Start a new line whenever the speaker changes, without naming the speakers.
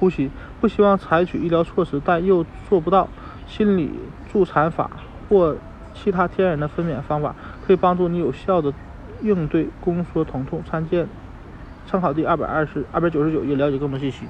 呼吸不希望采取医疗措施但又做不到心理助产法或其他天然的分娩方法可以帮助你有效的应对宫缩疼痛。参见参考第二百二十二百九十九页了解更多信息。